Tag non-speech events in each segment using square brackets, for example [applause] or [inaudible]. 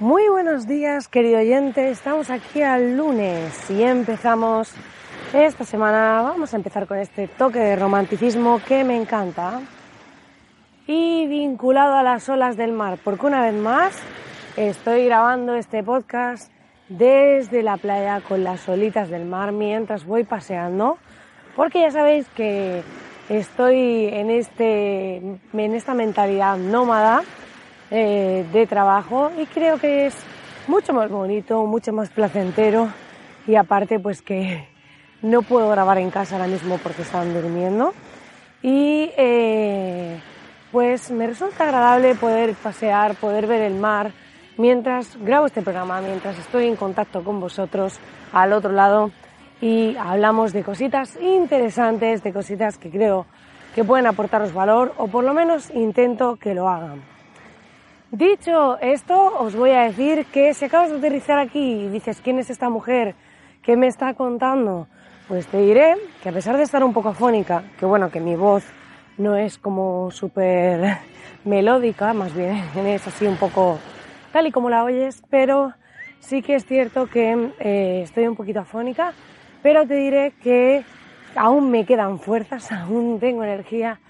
Muy buenos días, querido oyente. Estamos aquí al lunes y empezamos esta semana. Vamos a empezar con este toque de romanticismo que me encanta y vinculado a las olas del mar, porque una vez más estoy grabando este podcast desde la playa con las olitas del mar mientras voy paseando, porque ya sabéis que estoy en, este, en esta mentalidad nómada eh, de trabajo y creo que es mucho más bonito, mucho más placentero y aparte pues que [laughs] no puedo grabar en casa ahora mismo porque están durmiendo y eh, pues me resulta agradable poder pasear, poder ver el mar mientras grabo este programa, mientras estoy en contacto con vosotros al otro lado y hablamos de cositas interesantes, de cositas que creo que pueden aportaros valor o por lo menos intento que lo hagan. Dicho esto, os voy a decir que si acabas de aterrizar aquí y dices, ¿quién es esta mujer? ¿Qué me está contando? Pues te diré que a pesar de estar un poco afónica, que bueno, que mi voz no es como súper melódica, más bien [laughs] es así un poco tal y como la oyes, pero sí que es cierto que eh, estoy un poquito afónica, pero te diré que aún me quedan fuerzas, [laughs] aún tengo energía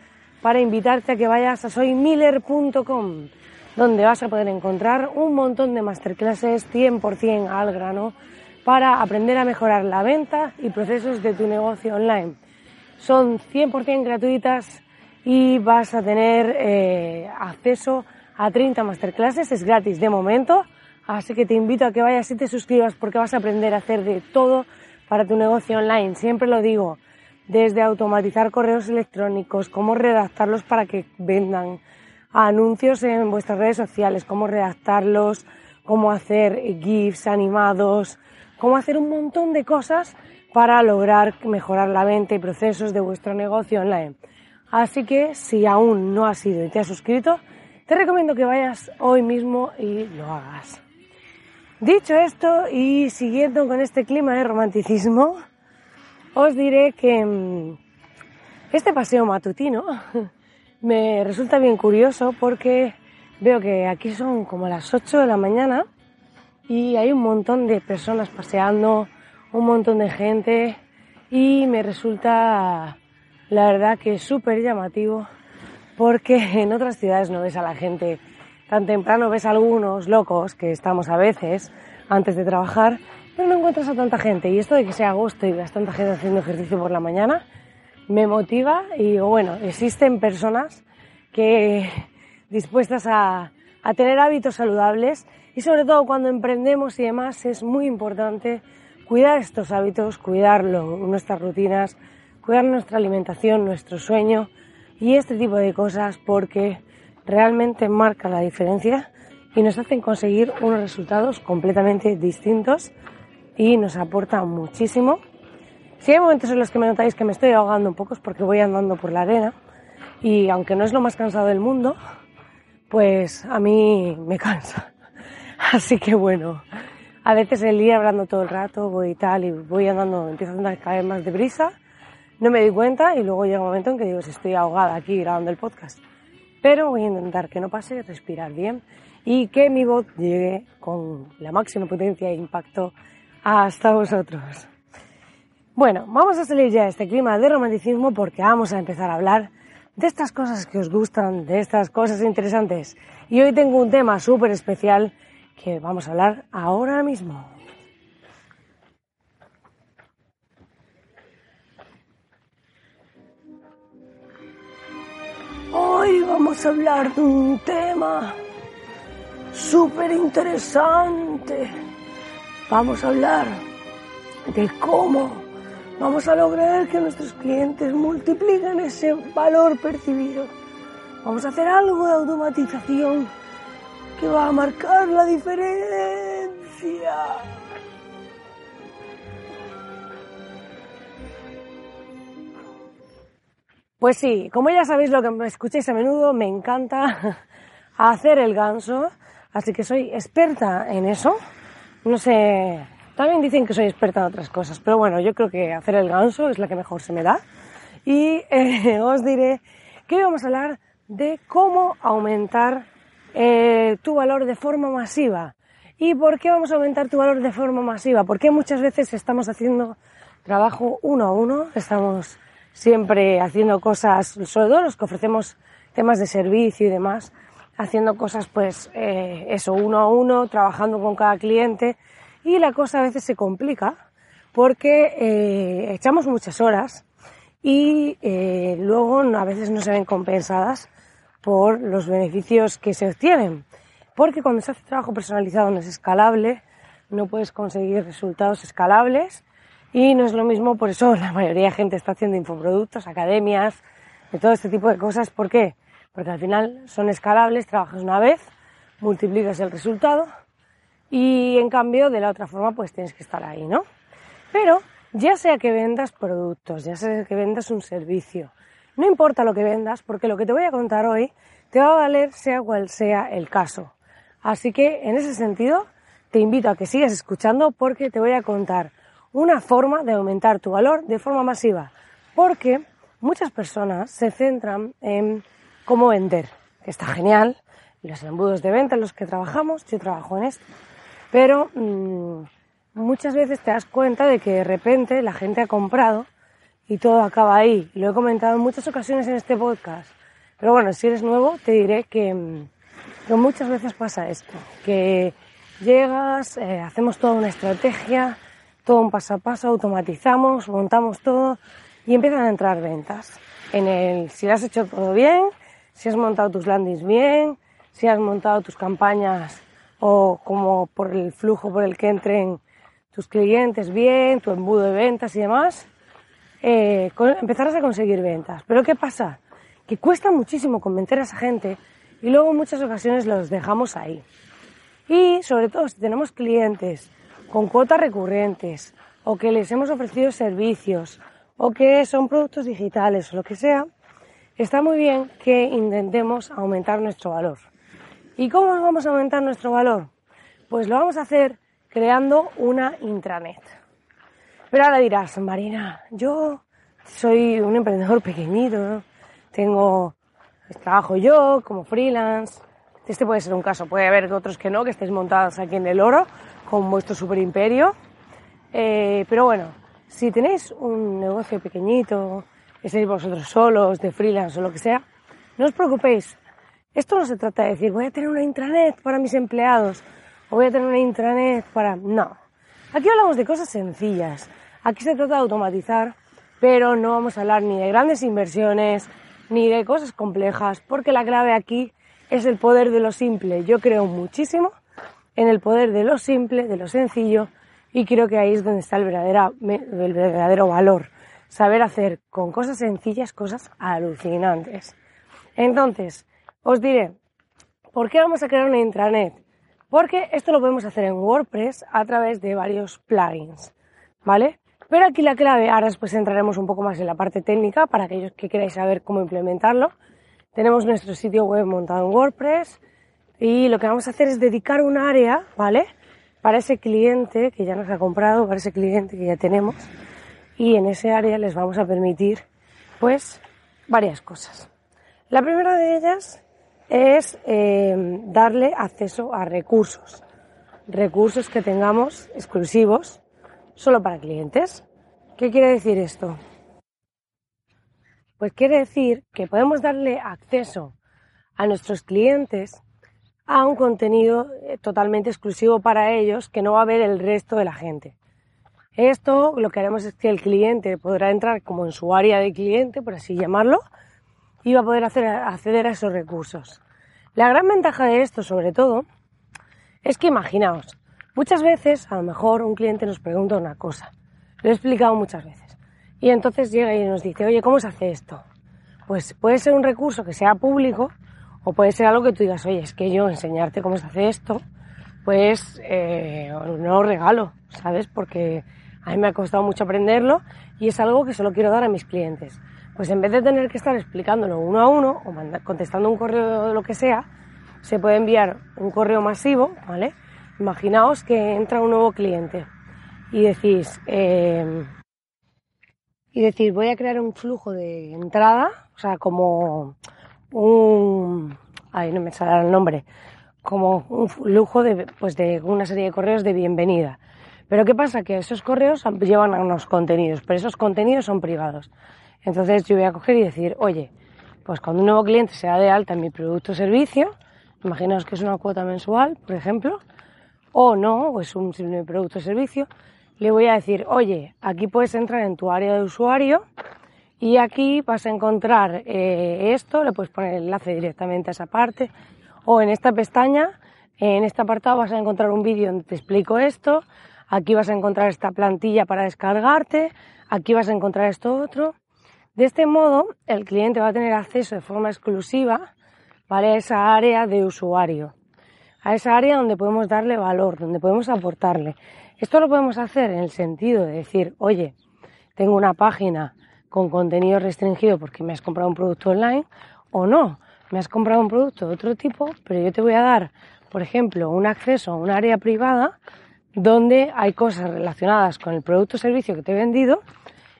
para invitarte a que vayas a soymiller.com donde vas a poder encontrar un montón de masterclasses 100% al grano para aprender a mejorar la venta y procesos de tu negocio online. Son 100% gratuitas y vas a tener eh, acceso a 30 masterclasses, es gratis de momento, así que te invito a que vayas y te suscribas porque vas a aprender a hacer de todo para tu negocio online. Siempre lo digo, desde automatizar correos electrónicos, cómo redactarlos para que vendan, anuncios en vuestras redes sociales, cómo redactarlos, cómo hacer GIFs animados, cómo hacer un montón de cosas para lograr mejorar la venta y procesos de vuestro negocio online. Así que si aún no has ido y te has suscrito, te recomiendo que vayas hoy mismo y lo hagas. Dicho esto y siguiendo con este clima de romanticismo, os diré que mm, este paseo matutino [laughs] me resulta bien curioso porque veo que aquí son como las 8 de la mañana y hay un montón de personas paseando, un montón de gente y me resulta la verdad que súper llamativo porque [laughs] en otras ciudades no ves a la gente. Tan temprano, ves a algunos locos que estamos a veces antes de trabajar, pero no encuentras a tanta gente. Y esto de que sea agosto y veas tanta gente haciendo ejercicio por la mañana me motiva y bueno, existen personas que dispuestas a, a tener hábitos saludables y sobre todo cuando emprendemos y demás es muy importante cuidar estos hábitos, cuidarlo, nuestras rutinas, cuidar nuestra alimentación, nuestro sueño y este tipo de cosas porque realmente marca la diferencia y nos hacen conseguir unos resultados completamente distintos y nos aporta muchísimo si hay momentos en los que me notáis que me estoy ahogando un poco es porque voy andando por la arena y aunque no es lo más cansado del mundo, pues a mí me cansa. [laughs] Así que bueno, a veces el día hablando todo el rato voy y tal y voy andando, empiezo a andar cada vez más deprisa, no me doy cuenta y luego llega un momento en que digo, si estoy ahogada aquí grabando el podcast. Pero voy a intentar que no pase, respirar bien y que mi voz llegue con la máxima potencia e impacto hasta vosotros. Bueno, vamos a salir ya de este clima de romanticismo porque vamos a empezar a hablar de estas cosas que os gustan, de estas cosas interesantes. Y hoy tengo un tema súper especial que vamos a hablar ahora mismo. Hoy vamos a hablar de un tema súper interesante. Vamos a hablar de cómo Vamos a lograr que nuestros clientes multipliquen ese valor percibido. Vamos a hacer algo de automatización que va a marcar la diferencia. Pues sí, como ya sabéis lo que me escucháis a menudo, me encanta [laughs] hacer el ganso, así que soy experta en eso. No sé, también dicen que soy experta en otras cosas, pero bueno, yo creo que hacer el ganso es la que mejor se me da. Y eh, [laughs] os diré que vamos a hablar de cómo aumentar eh, tu valor de forma masiva. ¿Y por qué vamos a aumentar tu valor de forma masiva? Porque muchas veces estamos haciendo trabajo uno a uno, estamos siempre haciendo cosas, sobre los que ofrecemos temas de servicio y demás, haciendo cosas pues eh, eso, uno a uno, trabajando con cada cliente y la cosa a veces se complica porque eh, echamos muchas horas y eh, luego a veces no se ven compensadas por los beneficios que se obtienen. Porque cuando se hace trabajo personalizado no es escalable, no puedes conseguir resultados escalables y no es lo mismo, por eso la mayoría de gente está haciendo infoproductos, academias, de todo este tipo de cosas. ¿Por qué? Porque al final son escalables, trabajas una vez, multiplicas el resultado y en cambio de la otra forma pues tienes que estar ahí, ¿no? Pero ya sea que vendas productos, ya sea que vendas un servicio, no importa lo que vendas porque lo que te voy a contar hoy te va a valer sea cual sea el caso. Así que en ese sentido te invito a que sigas escuchando porque te voy a contar una forma de aumentar tu valor de forma masiva, porque muchas personas se centran en cómo vender, que está genial, los embudos de venta en los que trabajamos, yo trabajo en esto, pero mmm, muchas veces te das cuenta de que de repente la gente ha comprado y todo acaba ahí. Lo he comentado en muchas ocasiones en este podcast, pero bueno, si eres nuevo te diré que, que muchas veces pasa esto, que llegas, eh, hacemos toda una estrategia, todo un paso a paso, automatizamos, montamos todo y empiezan a entrar ventas. En el, si has hecho todo bien, si has montado tus landings bien, si has montado tus campañas o como por el flujo por el que entren tus clientes bien, tu embudo de ventas y demás, eh, empezarás a conseguir ventas. Pero ¿qué pasa? Que cuesta muchísimo convencer a esa gente y luego en muchas ocasiones los dejamos ahí. Y sobre todo si tenemos clientes con cuotas recurrentes o que les hemos ofrecido servicios o que son productos digitales o lo que sea, está muy bien que intentemos aumentar nuestro valor. ¿Y cómo vamos a aumentar nuestro valor? Pues lo vamos a hacer creando una intranet. Pero ahora dirás, Marina, yo soy un emprendedor pequeñito, tengo, trabajo yo como freelance. Este puede ser un caso, puede haber otros que no, que estéis montados aquí en el oro, con vuestro super imperio. Eh, pero bueno, si tenéis un negocio pequeñito, estáis vosotros solos, de freelance o lo que sea, no os preocupéis. Esto no se trata de decir voy a tener una intranet para mis empleados o voy a tener una intranet para... No. Aquí hablamos de cosas sencillas. Aquí se trata de automatizar, pero no vamos a hablar ni de grandes inversiones ni de cosas complejas, porque la clave aquí es el poder de lo simple. Yo creo muchísimo en el poder de lo simple, de lo sencillo, y creo que ahí es donde está el verdadero, el verdadero valor. Saber hacer con cosas sencillas cosas alucinantes. Entonces, os diré, ¿por qué vamos a crear una intranet? Porque esto lo podemos hacer en WordPress a través de varios plugins, ¿vale? Pero aquí la clave, ahora después entraremos un poco más en la parte técnica para aquellos que queráis saber cómo implementarlo. Tenemos nuestro sitio web montado en WordPress, y lo que vamos a hacer es dedicar un área, ¿vale? Para ese cliente que ya nos ha comprado, para ese cliente que ya tenemos. Y en ese área les vamos a permitir, pues, varias cosas. La primera de ellas es eh, darle acceso a recursos. Recursos que tengamos exclusivos solo para clientes. ¿Qué quiere decir esto? Pues quiere decir que podemos darle acceso a nuestros clientes a un contenido eh, totalmente exclusivo para ellos que no va a ver el resto de la gente. Esto lo que haremos es que el cliente podrá entrar como en su área de cliente, por así llamarlo, va a poder hacer, acceder a esos recursos. La gran ventaja de esto, sobre todo, es que imaginaos, muchas veces a lo mejor un cliente nos pregunta una cosa, lo he explicado muchas veces, y entonces llega y nos dice, oye, ¿cómo se hace esto? Pues puede ser un recurso que sea público O puede ser algo que tú digas, oye, es que yo enseñarte cómo se hace esto, pues eh, no lo regalo, ¿sabes? Porque a mí me ha costado mucho aprenderlo y es algo que solo quiero dar a mis clientes. Pues en vez de tener que estar explicándolo uno a uno o contestando un correo de lo que sea, se puede enviar un correo masivo, ¿vale? Imaginaos que entra un nuevo cliente y decís, eh, y decir, voy a crear un flujo de entrada, o sea, como un, ay, no me sale el nombre, como un flujo de, pues de una serie de correos de bienvenida. Pero ¿qué pasa? Que esos correos llevan a unos contenidos, pero esos contenidos son privados. Entonces yo voy a coger y decir, oye, pues cuando un nuevo cliente se da de alta en mi producto o servicio, imaginaos que es una cuota mensual, por ejemplo, o no, o es un producto o servicio, le voy a decir, oye, aquí puedes entrar en tu área de usuario y aquí vas a encontrar eh, esto, le puedes poner el enlace directamente a esa parte, o en esta pestaña, en este apartado vas a encontrar un vídeo donde te explico esto, aquí vas a encontrar esta plantilla para descargarte, aquí vas a encontrar esto otro. De este modo, el cliente va a tener acceso de forma exclusiva ¿vale? a esa área de usuario, a esa área donde podemos darle valor, donde podemos aportarle. Esto lo podemos hacer en el sentido de decir, oye, tengo una página con contenido restringido porque me has comprado un producto online o no, me has comprado un producto de otro tipo, pero yo te voy a dar, por ejemplo, un acceso a un área privada donde hay cosas relacionadas con el producto o servicio que te he vendido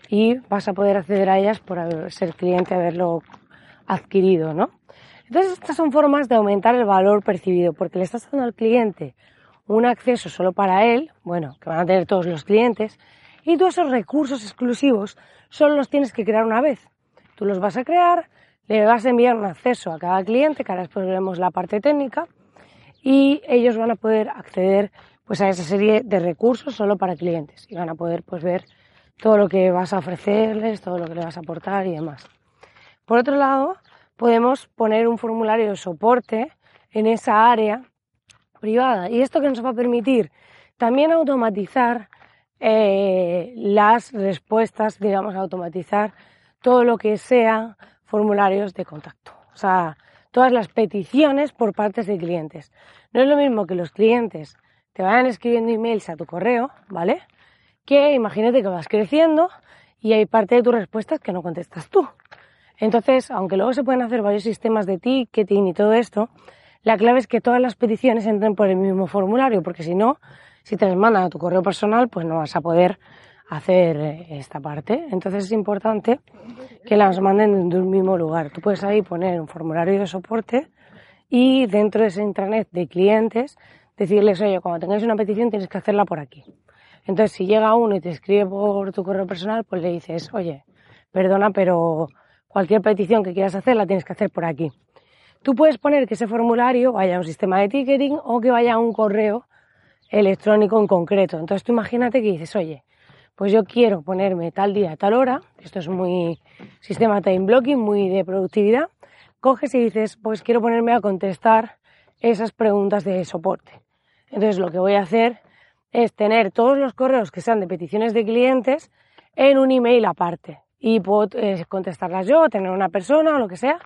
y vas a poder acceder a ellas por ser cliente, haberlo adquirido, ¿no? Entonces estas son formas de aumentar el valor percibido porque le estás dando al cliente un acceso solo para él, bueno, que van a tener todos los clientes, y tú esos recursos exclusivos solo los tienes que crear una vez. Tú los vas a crear, le vas a enviar un acceso a cada cliente, que ahora después veremos la parte técnica, y ellos van a poder acceder pues a esa serie de recursos solo para clientes y van a poder pues ver todo lo que vas a ofrecerles, todo lo que le vas a aportar y demás. Por otro lado, podemos poner un formulario de soporte en esa área privada. Y esto que nos va a permitir también automatizar eh, las respuestas, digamos, automatizar todo lo que sea formularios de contacto. O sea, todas las peticiones por partes de clientes. No es lo mismo que los clientes te vayan escribiendo emails a tu correo, ¿vale? Que imagínate que vas creciendo y hay parte de tus respuestas que no contestas tú. Entonces, aunque luego se pueden hacer varios sistemas de ticketing y todo esto, la clave es que todas las peticiones entren por el mismo formulario, porque si no, si te las mandan a tu correo personal, pues no vas a poder hacer eh, esta parte. Entonces es importante que las manden de un mismo lugar. Tú puedes ahí poner un formulario de soporte y dentro de ese intranet de clientes decirles, oye, cuando tengáis una petición tienes que hacerla por aquí. Entonces, si llega uno y te escribe por tu correo personal, pues le dices, oye, perdona, pero cualquier petición que quieras hacer la tienes que hacer por aquí. Tú puedes poner que ese formulario vaya a un sistema de ticketing o que vaya a un correo electrónico en concreto. Entonces tú imagínate que dices, oye, pues yo quiero ponerme tal día, tal hora, esto es muy sistema time blocking, muy de productividad, coges y dices, pues quiero ponerme a contestar esas preguntas de soporte. Entonces lo que voy a hacer es tener todos los correos que sean de peticiones de clientes en un email aparte y puedo eh, contestarlas yo, tener una persona o lo que sea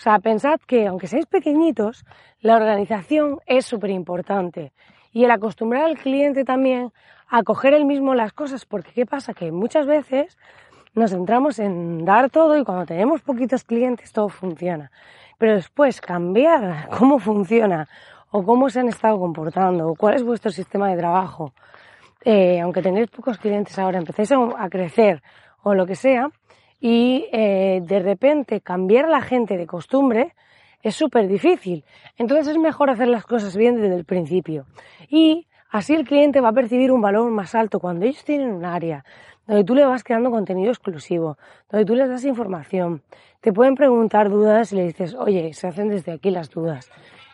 o sea, pensad que aunque seáis pequeñitos, la organización es súper importante. Y el acostumbrar al cliente también a coger él mismo las cosas, porque ¿qué pasa? Que muchas veces nos centramos en dar todo y cuando tenemos poquitos clientes todo funciona. Pero después cambiar [laughs] cómo funciona o cómo se han estado comportando o cuál es vuestro sistema de trabajo, eh, aunque tengáis pocos clientes ahora, empecéis a crecer o lo que sea, y eh, de repente cambiar a la gente de costumbre es súper difícil. Entonces es mejor hacer las cosas bien desde el principio. Y así el cliente va a percibir un valor más alto cuando ellos tienen un área donde tú le vas creando contenido exclusivo, donde tú les das información. Te pueden preguntar dudas y le dices, oye, se hacen desde aquí las dudas.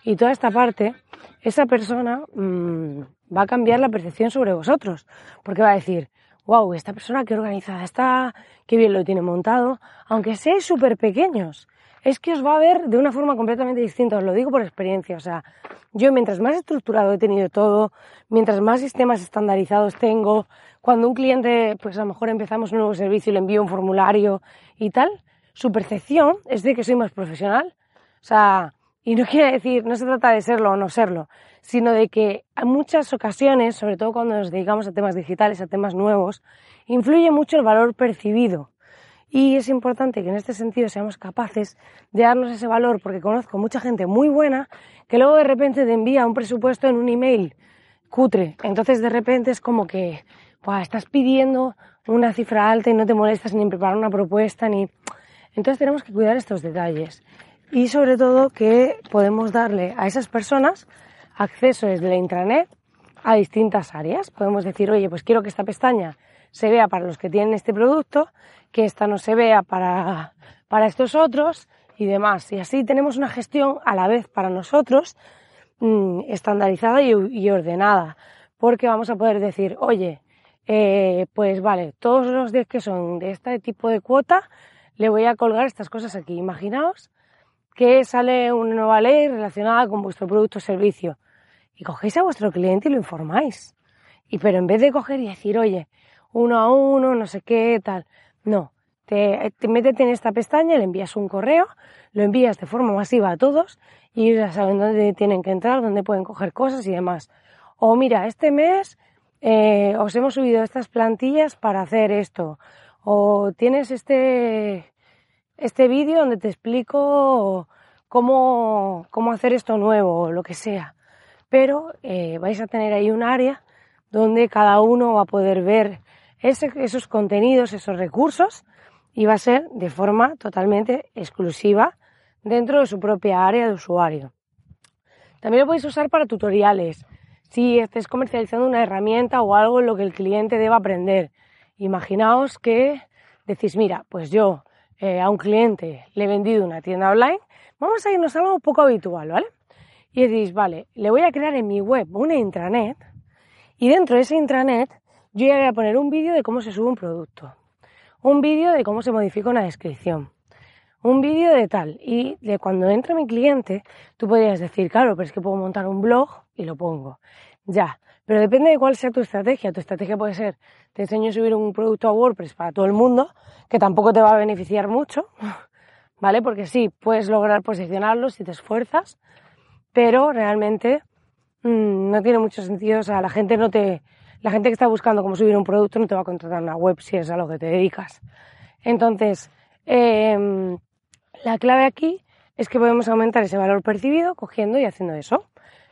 Y toda esta parte, esa persona mmm, va a cambiar la percepción sobre vosotros, porque va a decir, wow, esta persona qué organizada está, qué bien lo tiene montado, aunque seáis súper pequeños, es que os va a ver de una forma completamente distinta, os lo digo por experiencia, o sea, yo mientras más estructurado he tenido todo, mientras más sistemas estandarizados tengo, cuando un cliente, pues a lo mejor empezamos un nuevo servicio y le envío un formulario y tal, su percepción es de que soy más profesional, o sea, Y no quiere decir, no se trata de serlo o no serlo, sino de que en muchas ocasiones, sobre todo cuando nos dedicamos a temas digitales, a temas nuevos, influye mucho el valor percibido. Y es importante que en este sentido seamos capaces de darnos ese valor, porque conozco mucha gente muy buena que luego de repente te envía un presupuesto en un email cutre. Entonces de repente es como que estás pidiendo una cifra alta y no te molestas ni en preparar una propuesta ni... Entonces tenemos que cuidar estos detalles y sobre todo que podemos darle a esas personas acceso desde la intranet a distintas áreas. Podemos decir, oye, pues quiero que esta pestaña se vea para los que tienen este producto, que esta no se vea para, para estos otros y demás. Y así tenemos una gestión a la vez para nosotros mm, estandarizada y, ordenada, porque vamos a poder decir, oye, eh, pues vale, todos los días que son de este tipo de cuota, le voy a colgar estas cosas aquí. Imaginaos que sale una nueva ley relacionada con vuestro producto o servicio y cogéis a vuestro cliente y lo informáis. Y pero en vez de coger y decir, oye, uno a uno, no sé qué, tal, no, te, te metes en esta pestaña, le envías un correo, lo envías de forma masiva a todos y ya saben dónde tienen que entrar, dónde pueden coger cosas y demás. O mira, este mes eh, os hemos subido estas plantillas para hacer esto. O tienes este este vídeo donde te explico cómo, cómo hacer esto nuevo o lo que sea. Pero eh, vais a tener ahí un área donde cada uno va a poder ver esos contenidos, esos recursos y va a ser de forma totalmente exclusiva dentro de su propia área de usuario. También lo podéis usar para tutoriales. Si estés comercializando una herramienta o algo en lo que el cliente deba aprender. Imaginaos que decís, mira, pues yo eh, a un cliente le he vendido una tienda online, vamos a irnos a algo poco habitual, ¿vale? Y decís, vale, le voy a crear en mi web una intranet y dentro de esa intranet yo ya voy a poner un vídeo de cómo se sube un producto, un vídeo de cómo se modifica una descripción, un vídeo de tal. Y de cuando entra mi cliente, tú podrías decir, claro, pero es que puedo montar un blog y lo pongo. Ya, pero depende de cuál sea tu estrategia. Tu estrategia puede ser, te enseño a subir un producto a WordPress para todo el mundo, que tampoco te va a beneficiar mucho, [laughs] ¿vale? Porque sí, puedes lograr posicionarlo si te esfuerzas, pero realmente mmm, no tiene mucho sentido. O sea, la gente no te, la gente que está buscando cómo subir un producto no te va a contratar una web si es a lo que te dedicas. Entonces, eh, la clave aquí es que podemos aumentar ese valor percibido cogiendo y haciendo eso.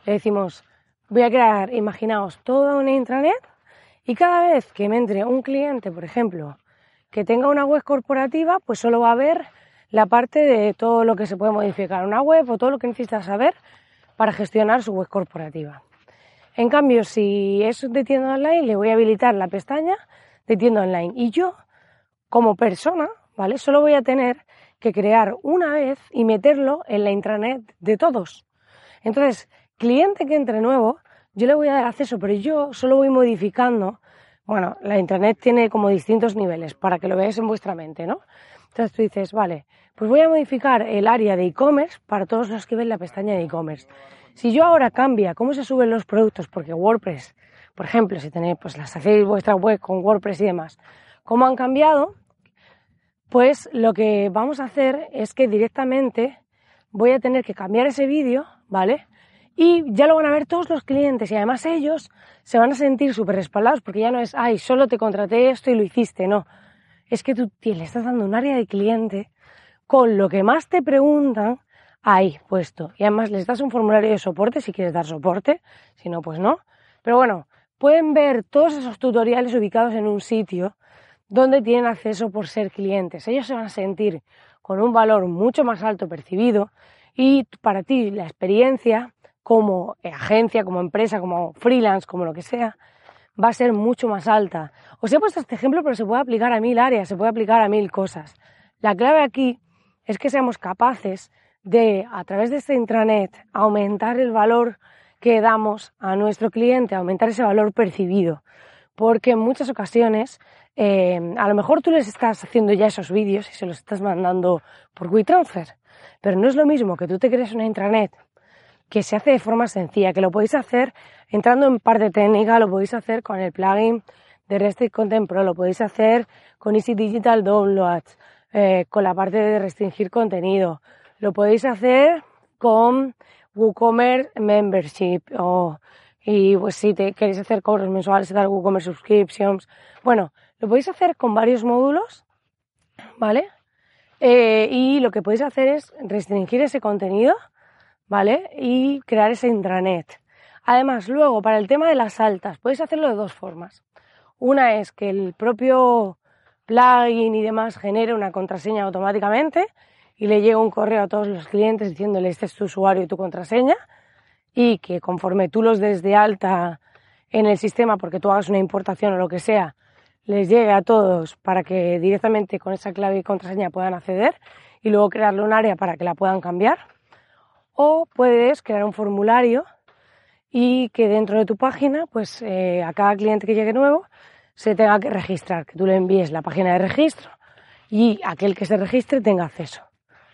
Le decimos, voy a crear, imaginaos, toda una intranet y cada vez que me entre un cliente, por ejemplo, que tenga una web corporativa, pues solo va a ver la parte de todo lo que se puede modificar una web o todo lo que necesita saber para gestionar su web corporativa. En cambio, si es de tienda online, le voy a habilitar la pestaña de tienda online y yo, como persona, ¿vale? Solo voy a tener que crear una vez y meterlo en la intranet de todos. Entonces, cliente que entre nuevo, yo le voy a dar acceso, pero yo solo voy modificando. Bueno, la internet tiene como distintos niveles para que lo veáis en vuestra mente, ¿no? Entonces tú dices, vale, pues voy a modificar el área de e-commerce para todos los que ven la pestaña de e-commerce. Si yo ahora cambia cómo se suben los productos, porque WordPress, por ejemplo, si tenéis, pues las hacéis vuestra web con WordPress y demás, cómo han cambiado, pues lo que vamos a hacer es que directamente voy a tener que cambiar ese vídeo, ¿vale? Y ya lo van a ver todos los clientes y además ellos se van a sentir súper respaldados porque ya no es, ay, solo te contraté esto y lo hiciste, no. Es que tú le estás dando un área de cliente con lo que más te preguntan ahí puesto. Y además les das un formulario de soporte si quieres dar soporte, si no, pues no. Pero bueno, pueden ver todos esos tutoriales ubicados en un sitio donde tienen acceso por ser clientes. Ellos se van a sentir con un valor mucho más alto percibido y para ti la experiencia como agencia, como empresa, como freelance, como lo que sea, va a ser mucho más alta. Os he puesto este ejemplo, pero se puede aplicar a mil áreas, se puede aplicar a mil cosas. La clave aquí es que seamos capaces de, a través de este intranet, aumentar el valor que damos a nuestro cliente, aumentar ese valor percibido. Porque en muchas ocasiones, eh, a lo mejor tú les estás haciendo ya esos vídeos y se los estás mandando por WeTransfer, pero no es lo mismo que tú te crees una intranet que se hace de forma sencilla, que lo podéis hacer entrando en parte técnica, lo podéis hacer con el plugin de Restrict Content Pro, lo podéis hacer con Easy Digital Downloads, eh, con la parte de restringir contenido, lo podéis hacer con WooCommerce Membership o y pues si te queréis hacer cobros mensuales tal, WooCommerce Subscriptions, bueno, lo podéis hacer con varios módulos, ¿vale? Eh, y lo que podéis hacer es restringir ese contenido, ¿vale? Y crear ese intranet. Además, luego, para el tema de las altas, podéis hacerlo de dos formas. Una es que el propio plugin y demás genere una contraseña automáticamente y le llegue un correo a todos los clientes diciéndole este es tu usuario y tu contraseña y que conforme tú los des de alta en el sistema porque tú hagas una importación o lo que sea, les llegue a todos para que directamente con esa clave y contraseña puedan acceder y luego crearle un área para que la puedan cambiar. O puedes crear un formulario y que dentro de tu página, pues eh, a cada cliente que llegue nuevo se tenga que registrar, que tú le envíes la página de registro y aquel que se registre tenga acceso.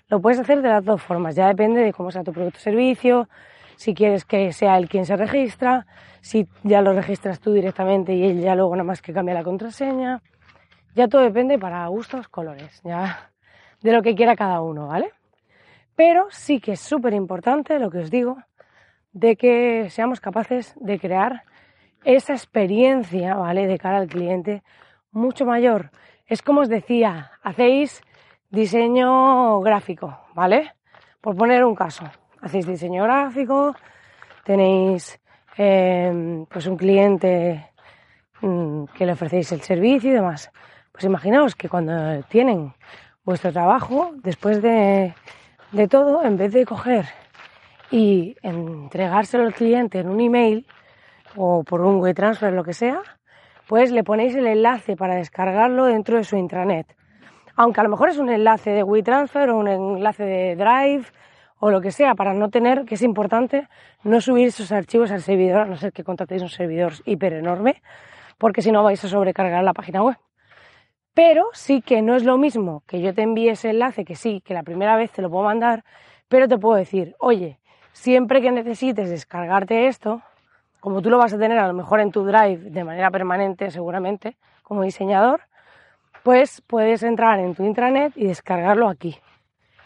Lo puedes hacer de las dos formas, ya depende de cómo sea tu producto o servicio, si quieres que sea él quien se registra, si ya lo registras tú directamente y él ya luego nada más que cambia la contraseña. Ya todo depende para gustos, colores, ya de lo que quiera cada uno, ¿vale? Pero sí que es súper importante lo que os digo, de que seamos capaces de crear esa experiencia, ¿vale? De cara al cliente mucho mayor. Es como os decía, hacéis diseño gráfico, ¿vale? Por poner un caso, hacéis diseño gráfico, tenéis eh, pues un cliente mm, que le ofrecéis el servicio y demás. Pues imaginaos que cuando tienen vuestro trabajo, después de, de todo, en vez de coger y entregárselo al cliente en un email o por un WeTransfer, lo que sea, pues le ponéis el enlace para descargarlo dentro de su intranet. Aunque a lo mejor es un enlace de WeTransfer o un enlace de Drive o lo que sea, para no tener, que es importante, no subir esos archivos al servidor, a no ser que contratéis un servidor hiper enorme, porque si no vais a sobrecargar la página web. Pero sí que no es lo mismo que yo te envíe ese enlace, que sí, que la primera vez te lo puedo mandar, pero te puedo decir, oye, siempre que necesites descargarte esto, como tú lo vas a tener a lo mejor en tu drive de manera permanente, seguramente, como diseñador, pues puedes entrar en tu intranet y descargarlo aquí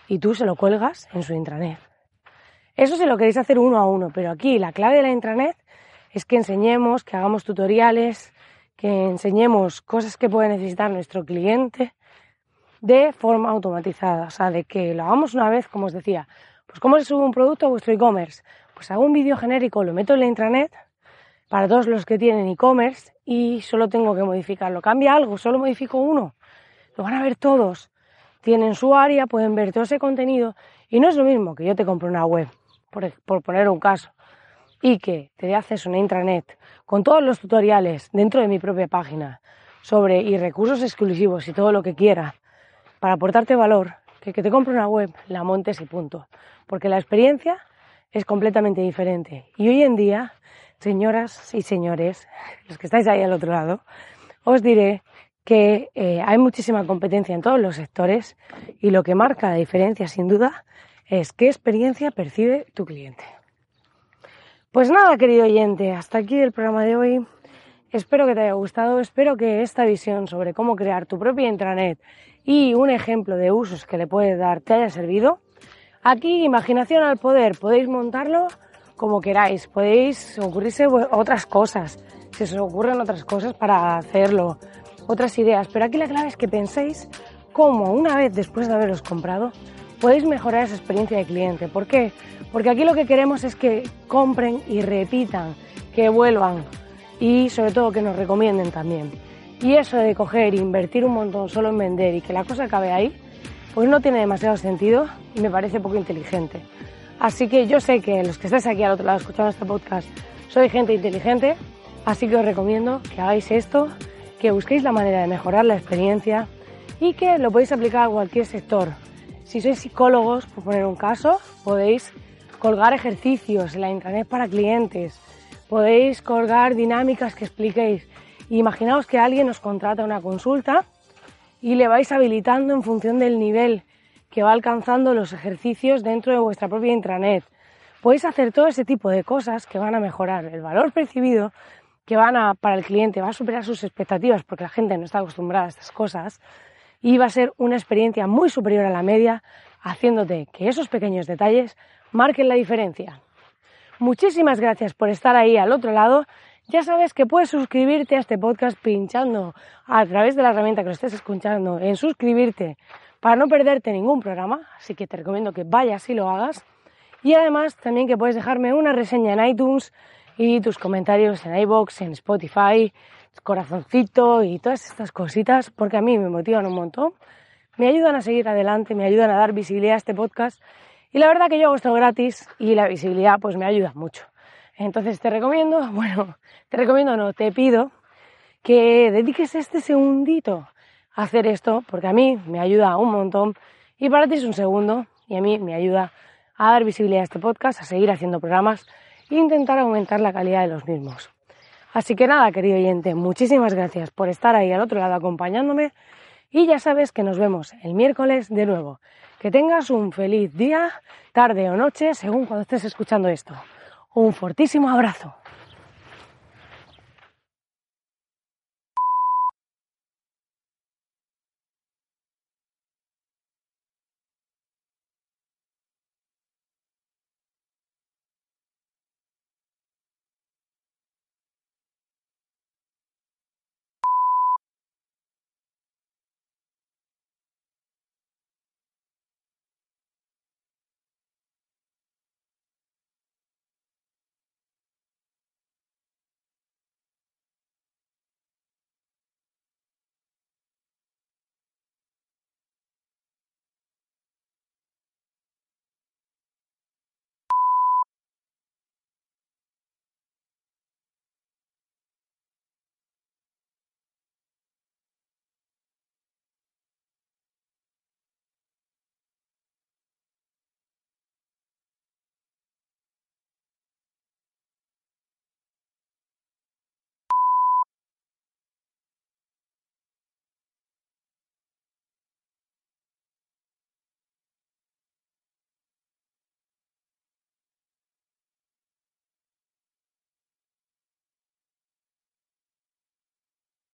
y tú se lo cuelgas en su intranet. Eso si lo queréis hacer uno a uno, pero aquí la clave de la intranet es que enseñemos, que hagamos tutoriales, que enseñemos cosas que puede necesitar nuestro cliente de forma automatizada, o sea, de que lo hagamos una vez, como os decía, pues cómo se sube un producto a vuestro e-commerce, pues hago un vídeo genérico, lo meto en la intranet para todos los que tienen e-commerce y solo tengo que modificarlo. Cambia algo, solo modifico uno, lo van a ver todos. Tienen su área, pueden ver todo ese contenido y no es lo mismo que yo te compre una web, por, poner un caso, y que te a una intranet con todos los tutoriales dentro de mi propia página sobre y recursos exclusivos y todo lo que quiera para aportarte valor, que que te compre una web, la montes y punto. Porque la experiencia es completamente diferente. Y hoy en día, señoras y señores, [laughs] los que estáis ahí al otro lado, os diré que eh, hay muchísima competencia en todos los sectores y lo que marca la diferencia sin duda es qué experiencia percibe tu cliente. Pues nada, querido oyente, hasta aquí el programa de hoy. Espero que te haya gustado, espero que esta visión sobre cómo crear tu propia intranet y un ejemplo de usos que le puedes dar te haya servido. Aquí, imaginación al poder, podéis montarlo como queráis, podéis ocurrirse otras cosas, si os ocurren otras cosas para hacerlo, otras ideas, pero aquí la clave es que penséis cómo una vez después de haberos comprado podéis mejorar esa experiencia de cliente. ¿Por qué? Porque aquí lo que queremos es que compren y repitan, que vuelvan y sobre todo que nos recomienden también. Y eso de coger e invertir un montón solo en vender y que la cosa acabe ahí, pues no tiene demasiado sentido y me parece poco inteligente. Así que yo sé que los que estáis aquí al otro lado escuchando este podcast soy gente inteligente, así que os recomiendo que hagáis esto que busquéis la manera de mejorar la experiencia y que lo podéis aplicar a cualquier sector. Si sois psicólogos, por poner un caso, podéis colgar ejercicios en la intranet para clientes, podéis colgar dinámicas que expliquéis. Imaginaos que alguien os contrata una consulta y le vais habilitando en función del nivel que va alcanzando los ejercicios dentro de vuestra propia intranet. Podéis hacer todo ese tipo de cosas que van a mejorar el valor percibido que van a, para el cliente, va a superar sus expectativas porque la gente no está acostumbrada a estas cosas y va a ser una experiencia muy superior a la media, haciéndote que esos pequeños detalles marquen la diferencia. Muchísimas gracias por estar ahí al otro lado. Ya sabes que puedes suscribirte a este podcast pinchando a través de la herramienta que lo estés escuchando en suscribirte para no perderte ningún programa, así que te recomiendo que vayas y lo hagas. Y además también que puedes dejarme una reseña en iTunes y tus comentarios en iBox, en Spotify, corazoncito y todas estas cositas, porque a mí me motivan un montón, me ayudan a seguir adelante, me ayudan a dar visibilidad a este podcast y la verdad que yo hago esto gratis y la visibilidad pues me ayuda mucho. Entonces te recomiendo, [laughs] bueno, te recomiendo no, te pido que dediques este segundito a hacer esto, porque a mí me ayuda un montón y para ti es un segundo y a mí me ayuda a dar visibilidad a este podcast, a seguir haciendo programas e intentar aumentar la calidad de los mismos. Así que nada, querido oyente, muchísimas gracias por estar ahí al otro lado acompañándome y ya sabes que nos vemos el miércoles de nuevo. Que tengas un feliz día, tarde o noche, según cuando estés escuchando esto. Un fortísimo abrazo.